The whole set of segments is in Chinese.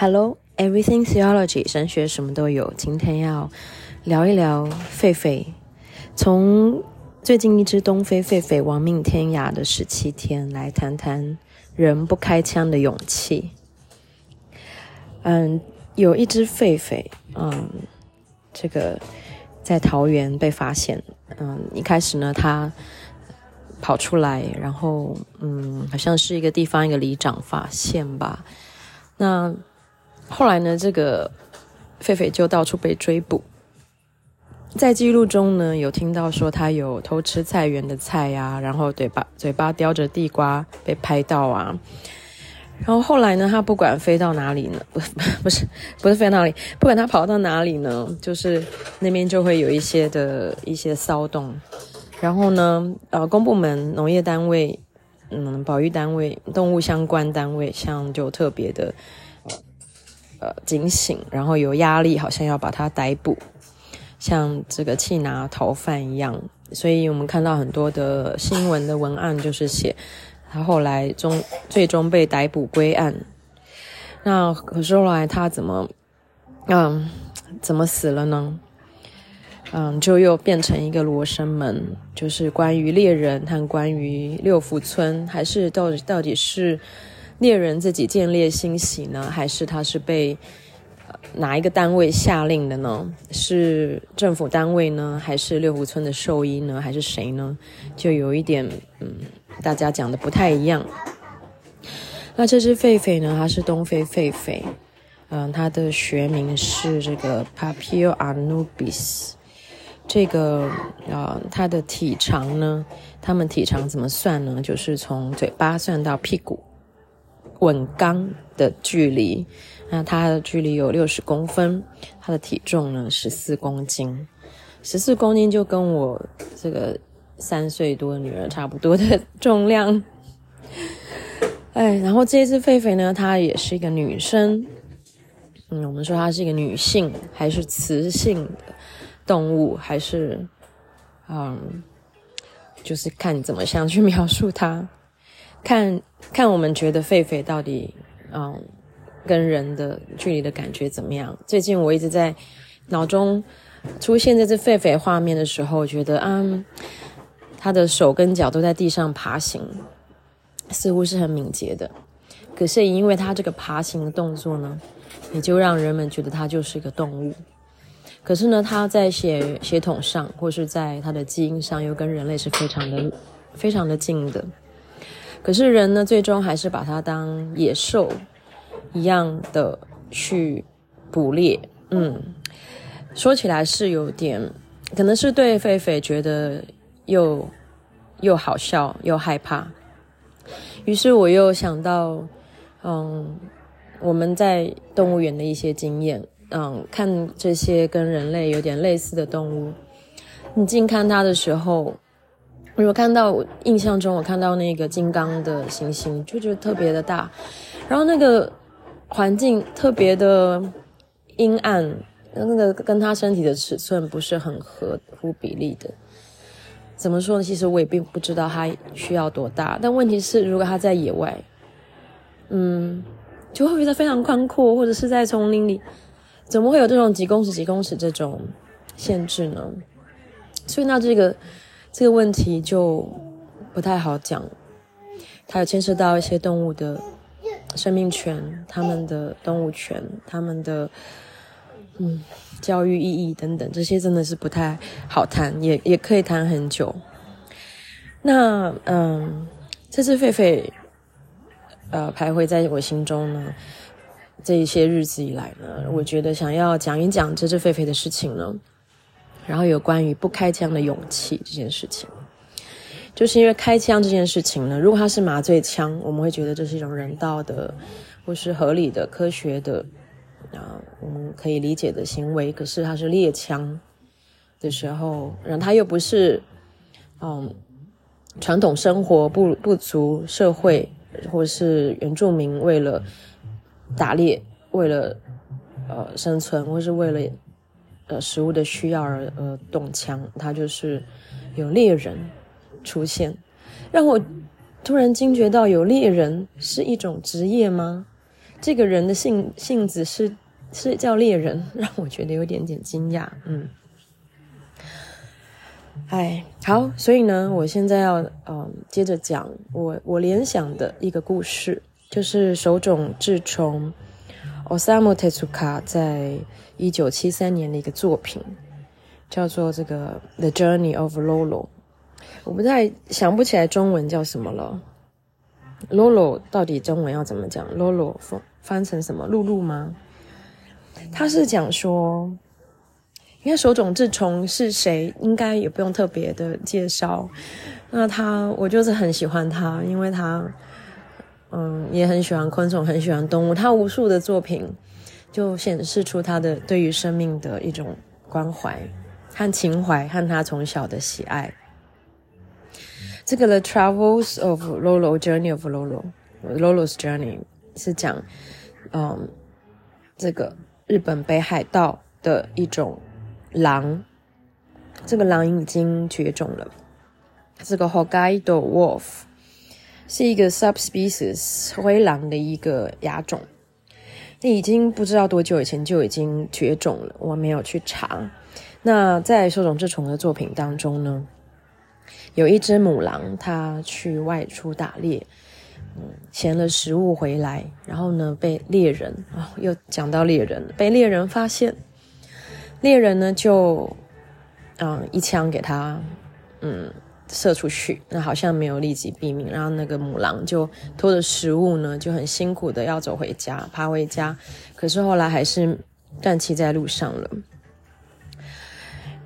Hello, everything theology，神学什么都有。今天要聊一聊狒狒，从最近一只东非狒狒亡命天涯的十七天来谈谈人不开枪的勇气。嗯，有一只狒狒，嗯，这个在桃园被发现。嗯，一开始呢，它跑出来，然后嗯，好像是一个地方一个里长发现吧。那后来呢，这个狒狒就到处被追捕。在记录中呢，有听到说他有偷吃菜园的菜呀，然后嘴巴嘴巴叼着地瓜被拍到啊。然后后来呢，他不管飞到哪里呢，不 不是不是飞到哪里，不管他跑到哪里呢，就是那边就会有一些的一些骚动。然后呢，呃，公部门、农业单位、嗯，保育单位、动物相关单位，像就特别的。呃，警醒，然后有压力，好像要把他逮捕，像这个缉拿逃犯一样。所以我们看到很多的新闻的文案，就是写他后来终最终被逮捕归案。那可是后来他怎么，嗯，怎么死了呢？嗯，就又变成一个罗生门，就是关于猎人和关于六福村，还是到底到底是？猎人自己见猎欣喜呢，还是他是被哪一个单位下令的呢？是政府单位呢，还是六福村的兽医呢，还是谁呢？就有一点，嗯，大家讲的不太一样。那这只狒狒呢，它是东非狒狒，嗯，它的学名是这个 Papio anubis。这个啊，它的体长呢，它们体长怎么算呢？就是从嘴巴算到屁股。吻肛的距离，那它的距离有六十公分，它的体重呢十四公斤，十四公斤就跟我这个三岁多的女儿差不多的重量。哎，然后这只狒狒呢，它也是一个女生，嗯，我们说它是一个女性还是雌性的动物，还是嗯，就是看你怎么想去描述它。看看我们觉得狒狒到底，嗯，跟人的距离的感觉怎么样？最近我一直在脑中出现在这狒狒画面的时候，觉得啊，它的手跟脚都在地上爬行，似乎是很敏捷的。可是因为它这个爬行的动作呢，也就让人们觉得它就是一个动物。可是呢，它在血血统上或是在它的基因上，又跟人类是非常的非常的近的。可是人呢，最终还是把它当野兽一样的去捕猎。嗯，说起来是有点，可能是对狒狒觉得又又好笑又害怕。于是我又想到，嗯，我们在动物园的一些经验，嗯，看这些跟人类有点类似的动物，你近看它的时候。我看到我印象中，我看到那个金刚的行星，就觉得特别的大，然后那个环境特别的阴暗，那个跟他身体的尺寸不是很合乎比例的。怎么说呢？其实我也并不知道他需要多大，但问题是，如果他在野外，嗯，就会觉得非常宽阔，或者是在丛林里，怎么会有这种几公尺、几公尺这种限制呢？所以那这个。这个问题就不太好讲，它有牵涉到一些动物的生命权、他们的动物权、他们的嗯教育意义等等，这些真的是不太好谈，也也可以谈很久。那嗯，这只狒狒呃徘徊在我心中呢，这一些日子以来呢，我觉得想要讲一讲这只狒狒的事情呢。然后有关于不开枪的勇气这件事情，就是因为开枪这件事情呢，如果它是麻醉枪，我们会觉得这是一种人道的，或是合理的、科学的啊，我们可以理解的行为。可是它是猎枪的时候，然后它又不是嗯传统生活不不足社会，或是原住民为了打猎，为了呃生存，或是为了。呃，食物的需要而而动枪，它就是有猎人出现，让我突然惊觉到，有猎人是一种职业吗？这个人的性性子是是叫猎人，让我觉得有点点惊讶。嗯，哎，好，所以呢，我现在要嗯接着讲我我联想的一个故事，就是手冢治虫 Osamu Tezuka 在一九七三年的一个作品，叫做这个《The Journey of Lolo》。我不太想不起来中文叫什么了。Lolo 到底中文要怎么讲？Lolo 翻翻成什么？露露吗？他是讲说，因为手冢治虫是谁，应该也不用特别的介绍。那他，我就是很喜欢他，因为他，嗯，也很喜欢昆虫，很喜欢动物。他无数的作品就显示出他的对于生命的一种关怀和情怀，和他从小的喜爱。这个《The Travels of Lolo》Journey of Lolo，Lolo's Journey 是讲，嗯，这个日本北海道的一种狼，这个狼已经绝种了。这个 Hokkaido Wolf 是一个 subspecies 灰狼的一个亚种，那已经不知道多久以前就已经绝种了，我没有去查。那在手冢治虫的作品当中呢，有一只母狼，它去外出打猎，嗯，衔了食物回来，然后呢，被猎人啊、又讲到猎人，被猎人发现，猎人呢就，嗯，一枪给他，嗯，射出去，那好像没有立即毙命，然后那个母狼就拖着食物呢，就很辛苦的要走回家，爬回家，可是后来还是断气在路上了。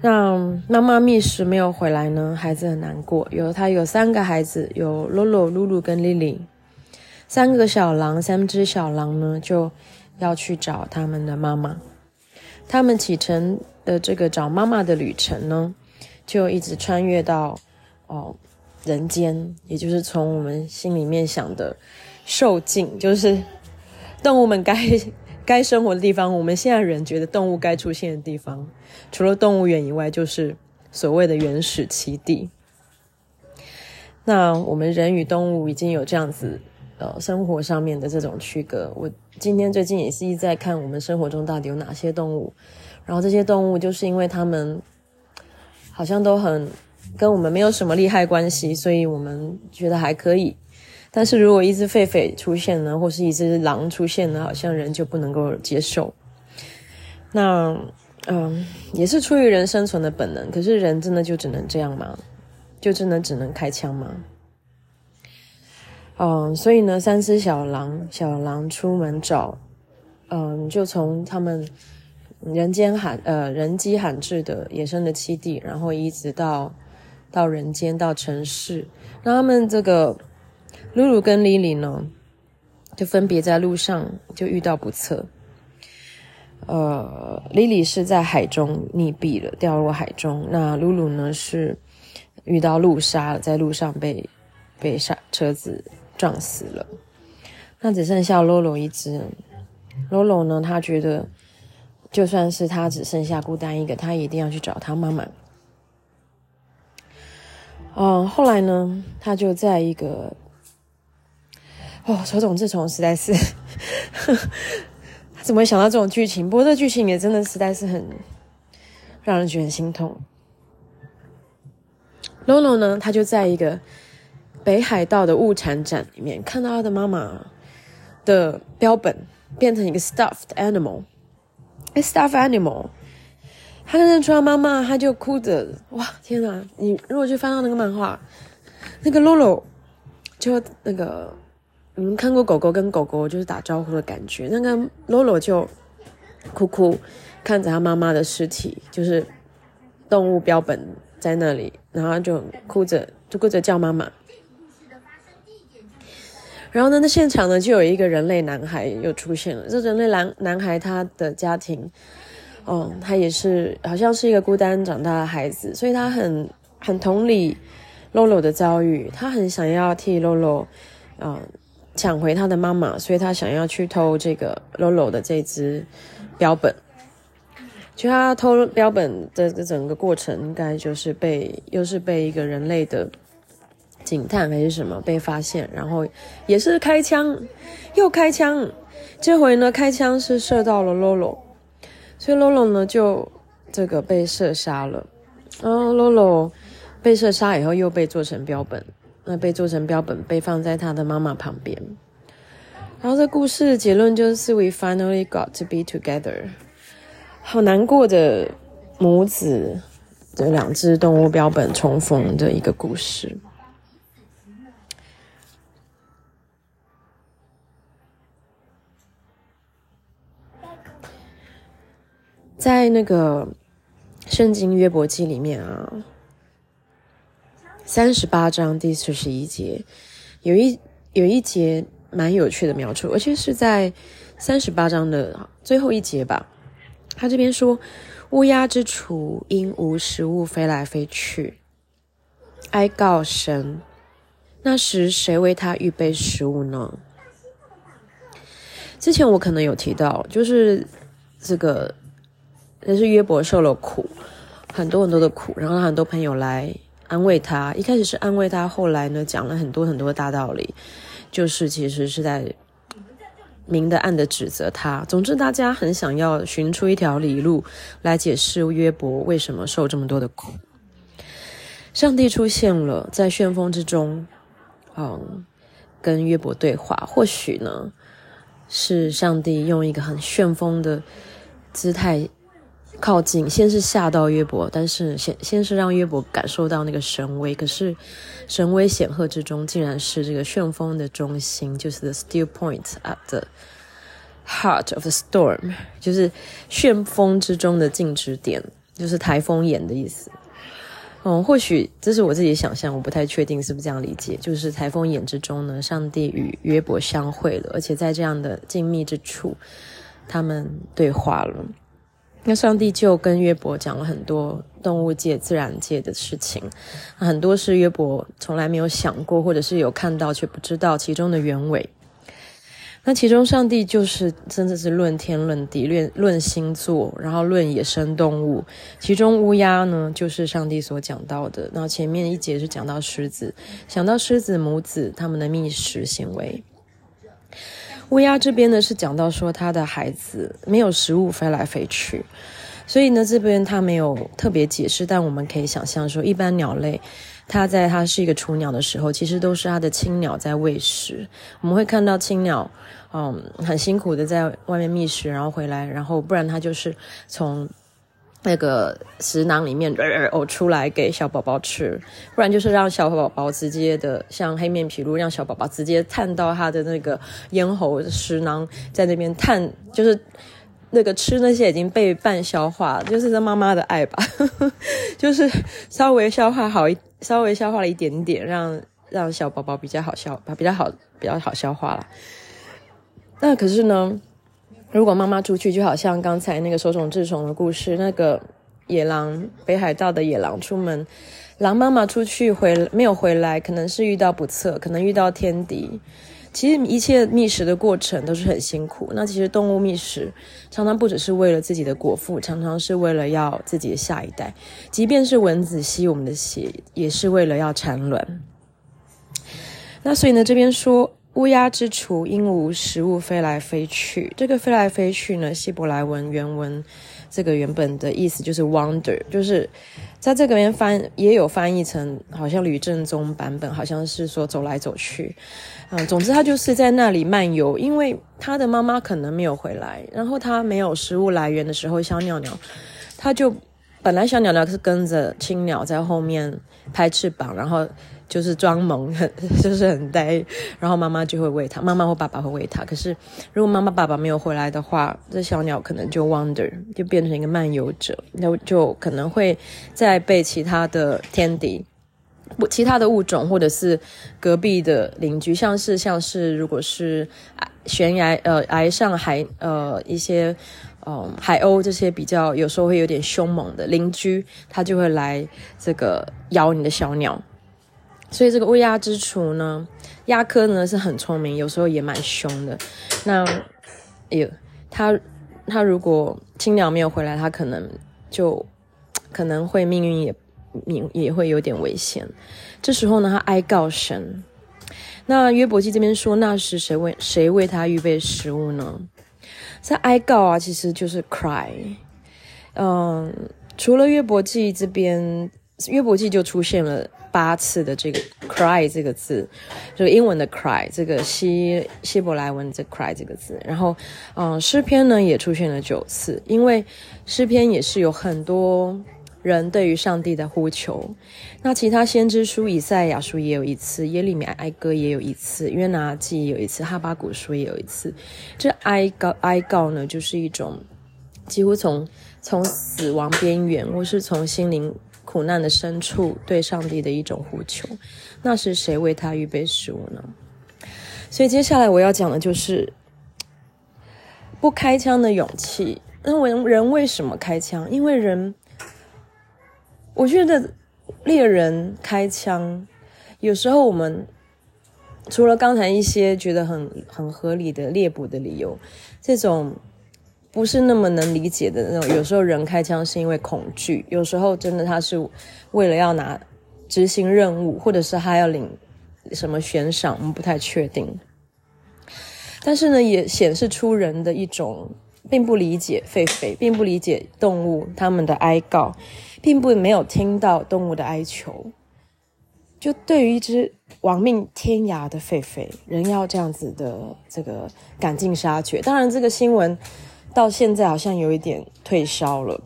那妈妈觅食没有回来呢，孩子很难过。有他有三个孩子，有露露、露露跟丽丽，三个小狼，三只小狼呢就要去找他们的妈妈。他们启程的这个找妈妈的旅程呢，就一直穿越到哦人间，也就是从我们心里面想的兽境，就是动物们该。该生活的地方，我们现在人觉得动物该出现的地方，除了动物园以外，就是所谓的原始栖地。那我们人与动物已经有这样子呃生活上面的这种区隔。我今天最近也是一直在看我们生活中到底有哪些动物，然后这些动物就是因为它们好像都很跟我们没有什么利害关系，所以我们觉得还可以。但是如果一只狒狒出现呢，或是一只狼出现呢，好像人就不能够接受。那，嗯，也是出于人生存的本能。可是人真的就只能这样吗？就真的只能开枪吗？嗯，所以呢，三只小狼，小狼出门找，嗯，就从他们人间罕呃人迹罕至的野生的栖地，然后一直到到人间到城市，那他们这个。露露跟莉莉呢，就分别在路上就遇到不测。呃，莉莉是在海中溺毙了，掉入海中。那露露呢是遇到路杀，在路上被被杀车子撞死了。那只剩下洛洛一只。洛洛呢，他觉得就算是他只剩下孤单一个，他一定要去找他妈妈。嗯，后来呢，他就在一个。哦，手冢治虫实在是，他怎么会想到这种剧情？不过这剧情也真的实在是很让人觉得很心痛。Lolo 呢，他就在一个北海道的物产展里面看到他的妈妈的标本变成一个 stuffed animal，a stuffed animal。他认出他妈妈，他就哭着，哇，天哪！你如果去翻到那个漫画，那个 Lolo 就那个。你们看过狗狗跟狗狗就是打招呼的感觉，那个洛洛就哭哭看着他妈妈的尸体，就是动物标本在那里，然后就哭着就哭着叫妈妈。然后呢，那现场呢就有一个人类男孩又出现了。这人类男男孩他的家庭，哦，他也是好像是一个孤单长大的孩子，所以他很很同理洛洛的遭遇，他很想要替洛洛，嗯。抢回他的妈妈，所以他想要去偷这个 Lolo 的这只标本。就他偷标本的整个过程，应该就是被又是被一个人类的警探还是什么被发现，然后也是开枪，又开枪，这回呢，开枪是射到了 Lolo，所以 Lolo 呢就这个被射杀了。然后 Lolo 被射杀以后，又被做成标本，那被做成标本，被放在他的妈妈旁边。然后这故事的结论就是 We finally got to be together，好难过的母子这两只动物标本重逢的一个故事。在那个圣经约伯记里面啊，三十八章第四十一节，有一有一节蛮有趣的描述，而且是在三十八章的最后一节吧。他这边说：“乌鸦之雏因无食物飞来飞去，哀告神，那时谁为他预备食物呢？”之前我可能有提到，就是这个。但是约伯受了苦，很多很多的苦，然后很多朋友来安慰他。一开始是安慰他，后来呢，讲了很多很多的大道理，就是其实是在明的暗的指责他。总之，大家很想要寻出一条理路来解释约伯为什么受这么多的苦。上帝出现了在旋风之中，嗯，跟约伯对话。或许呢，是上帝用一个很旋风的姿态。靠近，先是吓到约伯，但是先先是让约伯感受到那个神威。可是神威显赫之中，竟然是这个旋风的中心，就是 the still point at the heart of the storm，就是旋风之中的静止点，就是台风眼的意思。嗯，或许这是我自己想象，我不太确定是不是这样理解。就是台风眼之中呢，上帝与约伯相会了，而且在这样的静谧之处，他们对话了。那上帝就跟约伯讲了很多动物界、自然界的事情，很多是约伯从来没有想过，或者是有看到却不知道其中的原委。那其中上帝就是真的是论天论地、论论星座，然后论野生动物。其中乌鸦呢，就是上帝所讲到的。然后前面一节是讲到狮子，想到狮子母子他们的觅食行为。乌鸦这边呢是讲到说他的孩子没有食物飞来飞去，所以呢这边他没有特别解释，但我们可以想象说，一般鸟类，它在它是一个雏鸟的时候，其实都是它的亲鸟在喂食。我们会看到亲鸟，嗯，很辛苦的在外面觅食，然后回来，然后不然它就是从。那个食囊里面呕出来给小宝宝吃，不然就是让小宝宝直接的像黑面皮鹭，让小宝宝直接探到他的那个咽喉食囊，在那边探，就是那个吃那些已经被半消化，就是这妈妈的爱吧，就是稍微消化好一，稍微消化了一点点，让让小宝宝比较好消，比较好比较好消化了。那可是呢？如果妈妈出去，就好像刚才那个手塚治虫的故事，那个野狼北海道的野狼出门，狼妈妈出去回没有回来，可能是遇到不测，可能遇到天敌。其实一切觅食的过程都是很辛苦。那其实动物觅食常常不只是为了自己的果腹，常常是为了要自己的下一代。即便是蚊子吸我们的血，也是为了要产卵。那所以呢，这边说。乌鸦之雏因无食物飞来飞去，这个飞来飞去呢，希伯来文原文这个原本的意思就是 wander，就是在这个边翻也有翻译成，好像吕正宗版本好像是说走来走去，嗯，总之他就是在那里漫游，因为他的妈妈可能没有回来，然后他没有食物来源的时候，小鸟鸟他就本来小鸟鸟是跟着青鸟在后面拍翅膀，然后。就是装萌，很 就是很呆，然后妈妈就会喂它，妈妈或爸爸会喂它。可是如果妈妈爸爸没有回来的话，这小鸟可能就 wander，就变成一个漫游者，那就可能会再被其他的天敌、不其他的物种，或者是隔壁的邻居，像是像是如果是悬崖呃崖上海呃一些嗯、海鸥这些比较有时候会有点凶猛的邻居，它就会来这个咬你的小鸟。所以这个乌鸦之雏呢，鸦科呢是很聪明，有时候也蛮凶的。那，哎呦，它它如果亲鸟没有回来，它可能就可能会命运也也也会有点危险。这时候呢，他哀告神。那约伯记这边说，那时谁为谁为他预备食物呢？在哀告啊，其实就是 cry。嗯，除了约伯记这边，约伯记就出现了八次的这个 cry 这个字，就是英文的 cry，这个希希伯来文的 cry 这个字。然后，嗯，诗篇呢也出现了九次，因为诗篇也是有很多。人对于上帝的呼求，那其他先知书以赛亚书也有一次，耶利米哀歌也有一次，约拿记也有一次，哈巴谷书也有一次。这哀告哀告呢，就是一种几乎从从死亡边缘，或是从心灵苦难的深处对上帝的一种呼求。那是谁为他预备食物呢？所以接下来我要讲的就是不开枪的勇气。那人人为什么开枪？因为人。我觉得猎人开枪，有时候我们除了刚才一些觉得很很合理的猎捕的理由，这种不是那么能理解的那种。有时候人开枪是因为恐惧，有时候真的他是为了要拿执行任务，或者是他要领什么悬赏，我们不太确定。但是呢，也显示出人的一种并不理解狒狒，并不理解动物他们的哀告。并不没有听到动物的哀求，就对于一只亡命天涯的狒狒，人要这样子的这个赶尽杀绝。当然，这个新闻到现在好像有一点退烧了。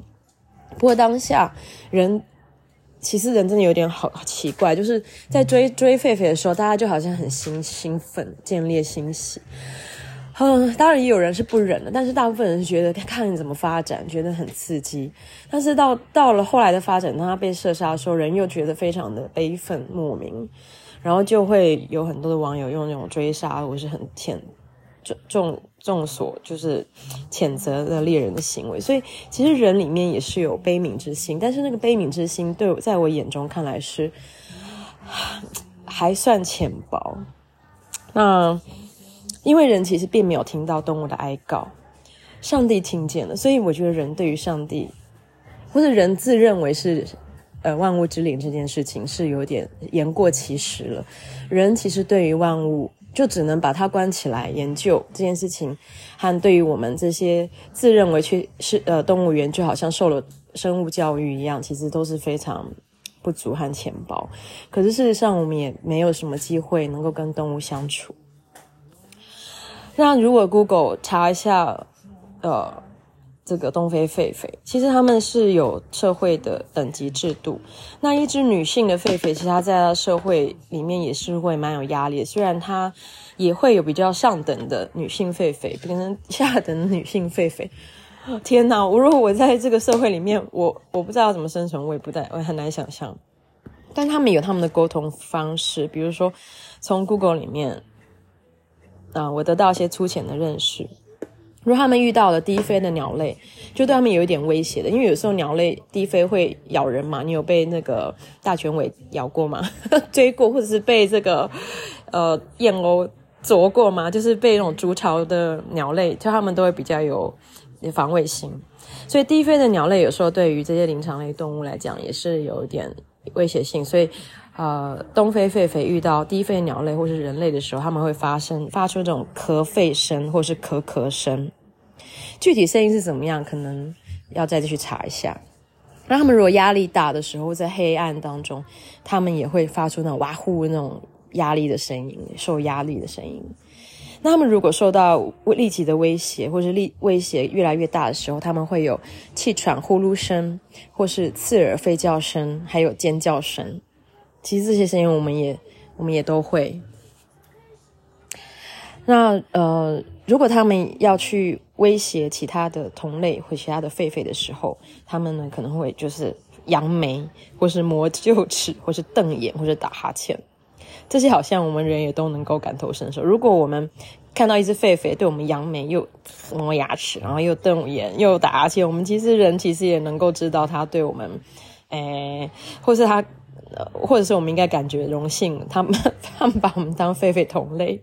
不过当下人其实人真的有点好奇怪，就是在追追狒狒的时候，大家就好像很兴兴奋，见猎欣喜。嗯，当然也有人是不忍的，但是大部分人是觉得看你怎么发展，觉得很刺激。但是到到了后来的发展，当他被射杀的时候，人又觉得非常的悲愤莫名，然后就会有很多的网友用那种追杀我是很谴重重重所就是谴责的猎人的行为。所以其实人里面也是有悲悯之心，但是那个悲悯之心，对在我眼中看来是还算浅薄。那。因为人其实并没有听到动物的哀告，上帝听见了，所以我觉得人对于上帝，或者人自认为是呃万物之灵这件事情是有点言过其实了。人其实对于万物就只能把它关起来研究这件事情，和对于我们这些自认为去是呃动物园就好像受了生物教育一样，其实都是非常不足和浅薄。可是事实上，我们也没有什么机会能够跟动物相处。那如果 Google 查一下，呃，这个东非狒狒，其实他们是有社会的等级制度。那一只女性的狒狒，其实它在社会里面也是会蛮有压力。虽然它也会有比较上等的女性狒狒，可能下等女性狒狒。天哪！我如果我在这个社会里面，我我不知道怎么生存，我也不在，我很难想象。但他们有他们的沟通方式，比如说从 Google 里面。啊，我得到一些粗浅的认识。如果他们遇到了低飞的鸟类，就对他们有一点威胁的，因为有时候鸟类低飞会咬人嘛。你有被那个大犬尾咬过吗？追过，或者是被这个呃燕鸥啄过吗？就是被那种筑巢的鸟类，就他们都会比较有防卫心。所以低飞的鸟类有时候对于这些灵长类动物来讲，也是有一点威胁性。所以。呃，东非狒狒遇到低飞鸟类或是人类的时候，他们会发声，发出这种咳吠声或是咳咳声。具体声音是怎么样，可能要再继续查一下。那他们如果压力大的时候，在黑暗当中，他们也会发出那种哇呼那种压力的声音，受压力的声音。那他们如果受到立即的威胁，或是力威胁越来越大的时候，他们会有气喘、呼噜声，或是刺耳吠叫声，还有尖叫声。其实这些声音我们也我们也都会。那呃，如果他们要去威胁其他的同类或其他的狒狒的时候，他们呢可能会就是扬眉，或是磨臼齿，或是瞪眼，或是打哈欠。这些好像我们人也都能够感同身受。如果我们看到一只狒狒对我们扬眉，又磨牙齿，然后又瞪眼，又打哈欠，我们其实人其实也能够知道它对我们，诶，或是他。或者是我们应该感觉荣幸，他们 他们把我们当狒狒同类。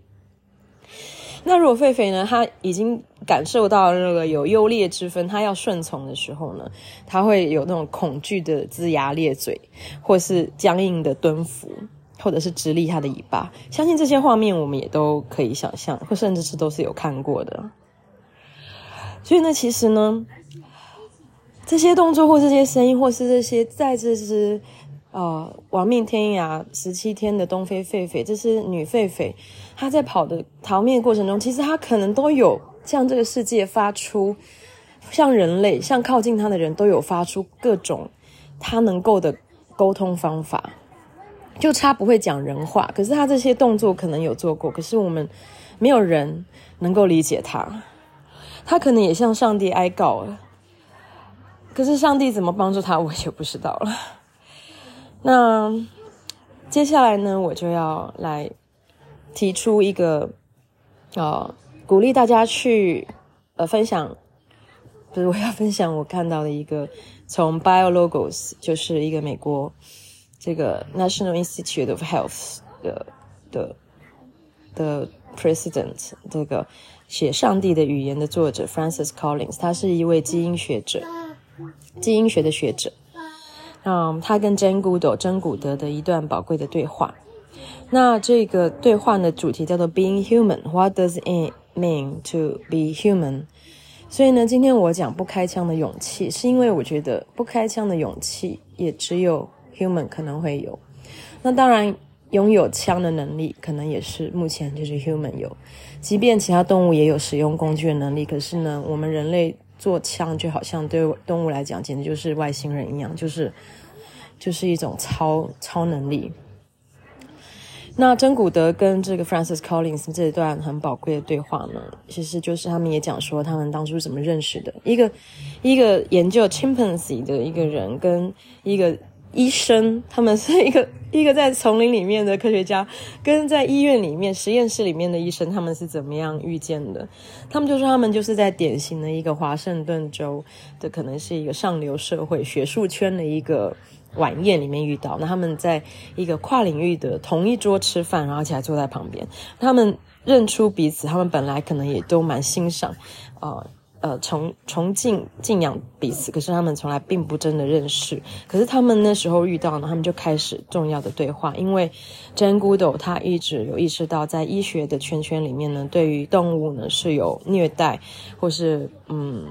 那如果狒狒呢，他已经感受到那个有优劣之分，他要顺从的时候呢，他会有那种恐惧的龇牙咧嘴，或是僵硬的蹲伏，或者是直立他的尾巴。相信这些画面我们也都可以想象，或甚至是都是有看过的。所以呢，其实呢，这些动作或这些声音，或是这些在这是呃亡命天涯十七天的东非狒狒，这是女狒狒，她在跑的逃命过程中，其实她可能都有向这个世界发出，像人类，像靠近她的人都有发出各种她能够的沟通方法。就差不会讲人话，可是他这些动作可能有做过，可是我们没有人能够理解他。他可能也向上帝哀告了，可是上帝怎么帮助他，我就不知道了。那接下来呢，我就要来提出一个，呃，鼓励大家去呃分享，不是我要分享我看到的一个从 BioLogos，就是一个美国。这个 National Institute of Health 的的的 President，这个写《上帝的语言》的作者 Francis Collins，他是一位基因学者，基因学的学者。嗯，他跟 Jane Goodall 珍古德的一段宝贵的对话。那这个对话的主题叫做 Being Human，What does it mean to be human？所以呢，今天我讲不开枪的勇气，是因为我觉得不开枪的勇气也只有。Human 可能会有，那当然拥有枪的能力，可能也是目前就是 Human 有。即便其他动物也有使用工具的能力，可是呢，我们人类做枪就好像对动物来讲，简直就是外星人一样，就是就是一种超超能力。那珍古德跟这个 Francis Collins 这一段很宝贵的对话呢，其实就是他们也讲说他们当初是怎么认识的。一个一个研究 chimpanzee 的一个人跟一个。医生，他们是一个 一个在丛林里面的科学家，跟在医院里面实验室里面的医生，他们是怎么样遇见的？他们就说他们就是在典型的一个华盛顿州的，可能是一个上流社会学术圈的一个晚宴里面遇到。那他们在一个跨领域的同一桌吃饭，然后而且坐在旁边，他们认出彼此，他们本来可能也都蛮欣赏啊。呃，崇崇敬敬仰彼此，可是他们从来并不真的认识。可是他们那时候遇到呢，他们就开始重要的对话。因为 Jane good 他一直有意识到，在医学的圈圈里面呢，对于动物呢是有虐待，或是嗯，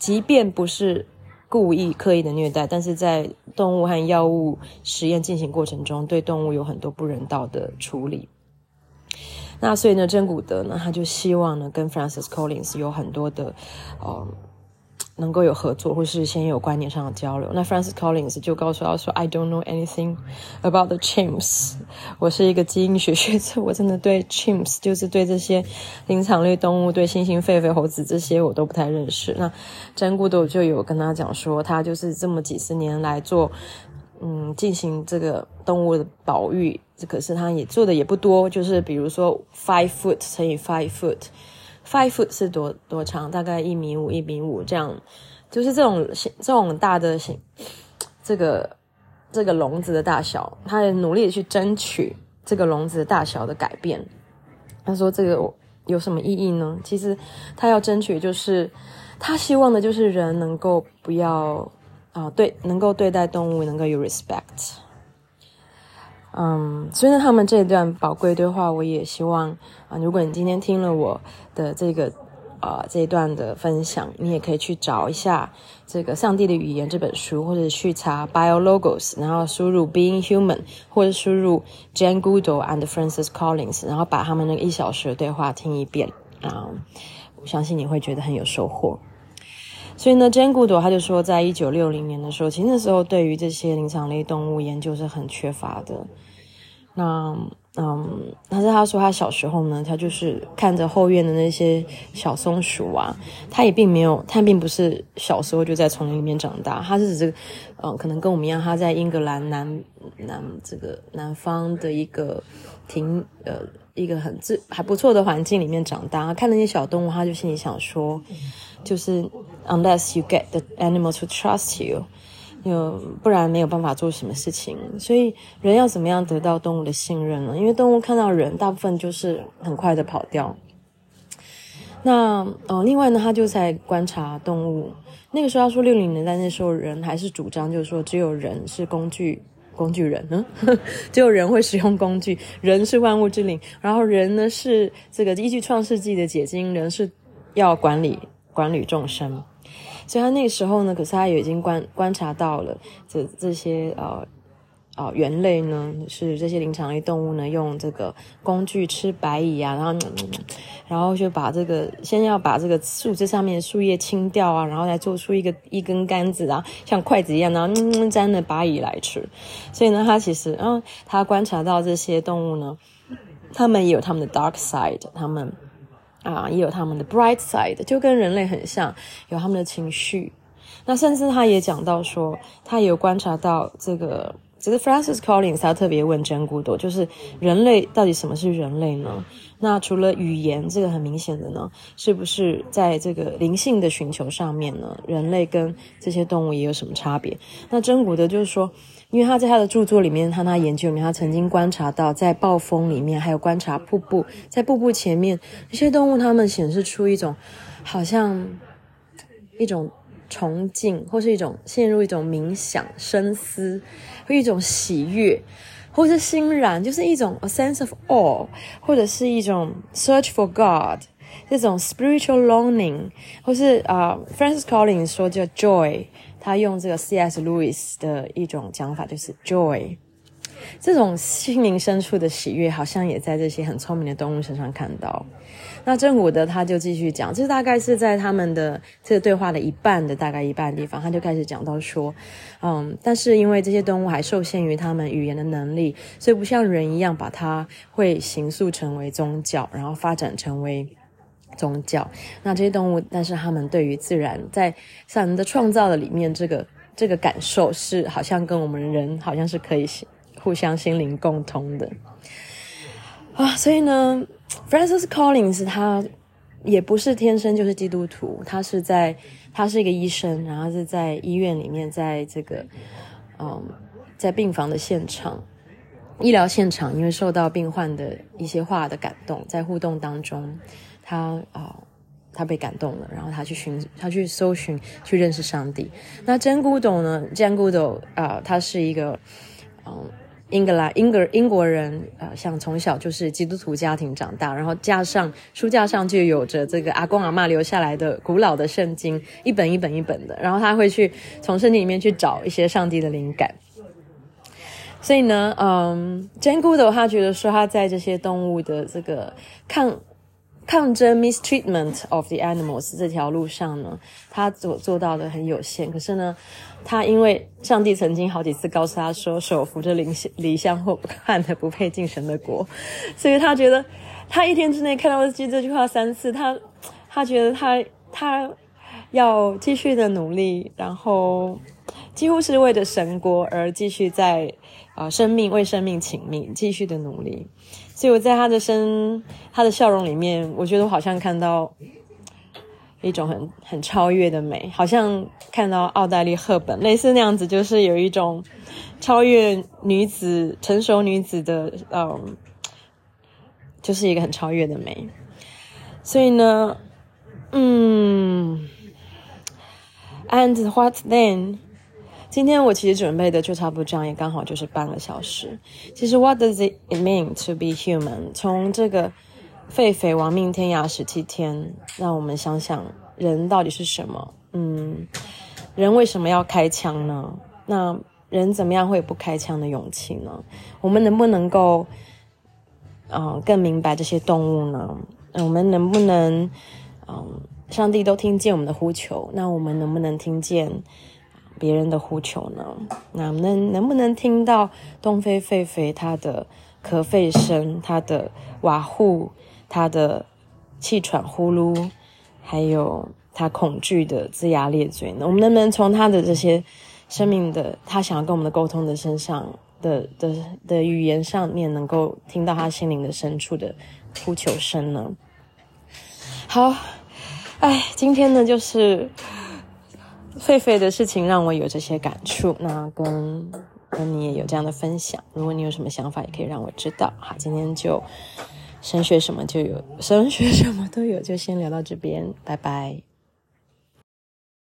即便不是故意刻意的虐待，但是在动物和药物实验进行过程中，对动物有很多不人道的处理。那所以呢，珍古德呢，他就希望呢，跟 Francis Collins 有很多的，呃，能够有合作，或是先有观念上的交流。那 Francis Collins 就告诉他说：“I don't know anything about the chimps。我是一个基因学学者，我真的对 chimps，就是对这些灵长类动物，对猩猩、狒狒、猴子这些我都不太认识。”那珍古德就有跟他讲说，他就是这么几十年来做。嗯，进行这个动物的保育，这可是他也做的也不多，就是比如说 five foot 乘以 five foot，five foot 是多多长？大概一米五，一米五这样，就是这种这种大的型，这个这个笼子的大小，他也努力去争取这个笼子大小的改变。他说这个有什么意义呢？其实他要争取就是他希望的就是人能够不要。啊，对，能够对待动物，能够有 respect。嗯，所以呢，他们这一段宝贵对话，我也希望啊，如果你今天听了我的这个啊这一段的分享，你也可以去找一下这个《上帝的语言》这本书，或者去查 BioLogos，然后输入 Being Human，或者输入 Jane Goodall and Francis Collins，然后把他们那个一小时的对话听一遍啊，我相信你会觉得很有收获。所以呢，Jane Goodall 他就说，在一九六零年的时候，其实那时候对于这些灵长类动物研究是很缺乏的。那，嗯，但是他说他小时候呢，他就是看着后院的那些小松鼠啊，他也并没有，他并不是小时候就在丛林里面长大，他是指这个，嗯，可能跟我们一样，他在英格兰南南这个南方的一个挺呃一个很自还不错的环境里面长大，看那些小动物，他就心里想说。就是 unless you get the animal to trust you，有不然没有办法做什么事情。所以人要怎么样得到动物的信任呢？因为动物看到人，大部分就是很快的跑掉。那呃，另外呢，他就在观察动物。那个时候要说六零年代，那时候人还是主张，就是说只有人是工具，工具人，只有人会使用工具，人是万物之灵。然后人呢是这个依据创世纪的解经，人是要管理。管理众生。所以他那个时候呢，可是他也已经观观察到了这这些呃。啊、哦，猿类呢是这些灵长类动物呢，用这个工具吃白蚁啊，然后、然后就把这个先要把这个树枝上面树叶清掉啊，然后再做出一个一根杆子啊，像筷子一样，然后嗯沾了白蚁来吃。所以呢，他其实，嗯，他观察到这些动物呢，他们也有他们的 dark side，他们啊也有他们的 bright side，就跟人类很像，有他们的情绪。那甚至他也讲到说，他也有观察到这个。其实 Francis Collins 他特别问珍古斗，就是人类到底什么是人类呢？那除了语言这个很明显的呢，是不是在这个灵性的寻求上面呢，人类跟这些动物也有什么差别？那珍古德就是说，因为他在他的著作里面，他他研究里面，他曾经观察到，在暴风里面，还有观察瀑布，在瀑布前面，这些动物它们显示出一种好像一种。崇敬，或是一种陷入一种冥想、深思，或一种喜悦，或是欣然，就是一种 a sense of awe，或者是一种 search for God，这种 spiritual longing，或是啊、，Francis Collins 说叫 joy，他用这个 C.S. Lewis 的一种讲法，就是 joy。这种心灵深处的喜悦，好像也在这些很聪明的动物身上看到。那珍古德他就继续讲，这大概是在他们的这个对话的一半的大概一半地方，他就开始讲到说，嗯，但是因为这些动物还受限于他们语言的能力，所以不像人一样把它会形塑成为宗教，然后发展成为宗教。那这些动物，但是他们对于自然在神的创造的里面，这个这个感受是好像跟我们人好像是可以互相心灵共通的啊，所以呢，Francis Collins 他也不是天生就是基督徒，他是在他是一个医生，然后是在医院里面，在这个嗯，在病房的现场，医疗现场，因为受到病患的一些话的感动，在互动当中，他啊，他被感动了，然后他去寻，他去搜寻，去认识上帝。那 Jane Goodall 呢？Jane Goodall 啊，他是一个嗯。英格兰英格英国人啊、呃，像从小就是基督徒家庭长大，然后架上书架上就有着这个阿公阿嬷留下来的古老的圣经，一本一本一本的，然后他会去从圣经里面去找一些上帝的灵感。所以呢，嗯，Jane Goodall 他觉得说他在这些动物的这个看。抗争 mistreatment of the animals 这条路上呢，他所做到的很有限。可是呢，他因为上帝曾经好几次告诉他说：“手扶着离离乡或不看的不配进神的国。”所以他觉得他一天之内看到这这句话三次，他他觉得他他要继续的努力，然后几乎是为着神国而继续在啊、生命为生命请命，继续的努力。所以我在他的身，他的笑容里面，我觉得我好像看到一种很很超越的美，好像看到奥黛丽·赫本类似那样子，就是有一种超越女子、成熟女子的，嗯，就是一个很超越的美。所以呢，嗯，And what then？今天我其实准备的就差不多这样，也刚好就是半个小时。其实，What does it mean to be human？从这个狒狒亡命天涯十七天，让我们想想人到底是什么？嗯，人为什么要开枪呢？那人怎么样会有不开枪的勇气呢？我们能不能够，嗯，更明白这些动物呢？我们能不能，嗯，上帝都听见我们的呼求，那我们能不能听见？别人的呼求呢？那能能不能听到东非狒狒它的咳吠声，它的瓦呼，它的气喘呼噜，还有它恐惧的龇牙咧嘴呢？我们能不能从它的这些生命的，它想要跟我们的沟通的身上的的的，语言上面，能够听到它心灵的深处的呼求声呢？好，哎，今天呢就是。狒狒的事情让我有这些感触，那跟跟你也有这样的分享。如果你有什么想法，也可以让我知道。好，今天就神学什么就有，神学什么都有，就先聊到这边，拜拜。